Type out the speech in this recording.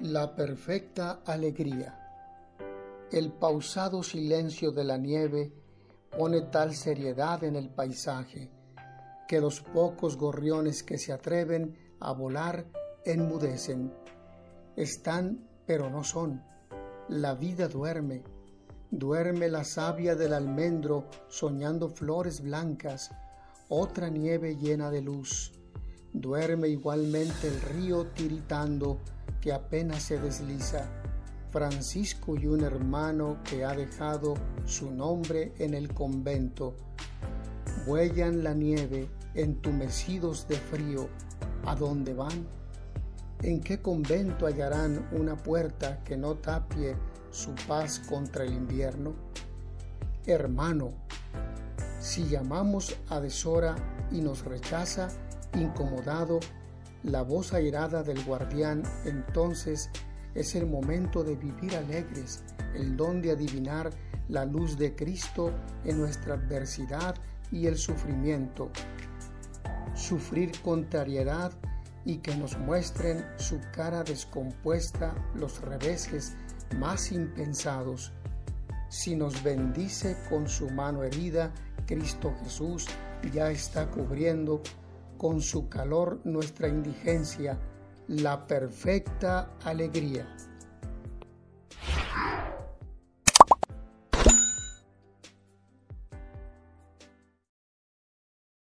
La perfecta alegría. El pausado silencio de la nieve pone tal seriedad en el paisaje que los pocos gorriones que se atreven a volar enmudecen. Están, pero no son. La vida duerme. Duerme la savia del almendro soñando flores blancas, otra nieve llena de luz. Duerme igualmente el río tiritando que apenas se desliza, Francisco y un hermano que ha dejado su nombre en el convento. Huellan la nieve, entumecidos de frío, ¿a dónde van? ¿En qué convento hallarán una puerta que no tapie su paz contra el invierno? Hermano, si llamamos a deshora y nos rechaza, incomodado, la voz airada del guardián entonces es el momento de vivir alegres, el don de adivinar la luz de Cristo en nuestra adversidad y el sufrimiento. Sufrir contrariedad y que nos muestren su cara descompuesta los reveses más impensados. Si nos bendice con su mano herida, Cristo Jesús ya está cubriendo con su calor nuestra indigencia, la perfecta alegría.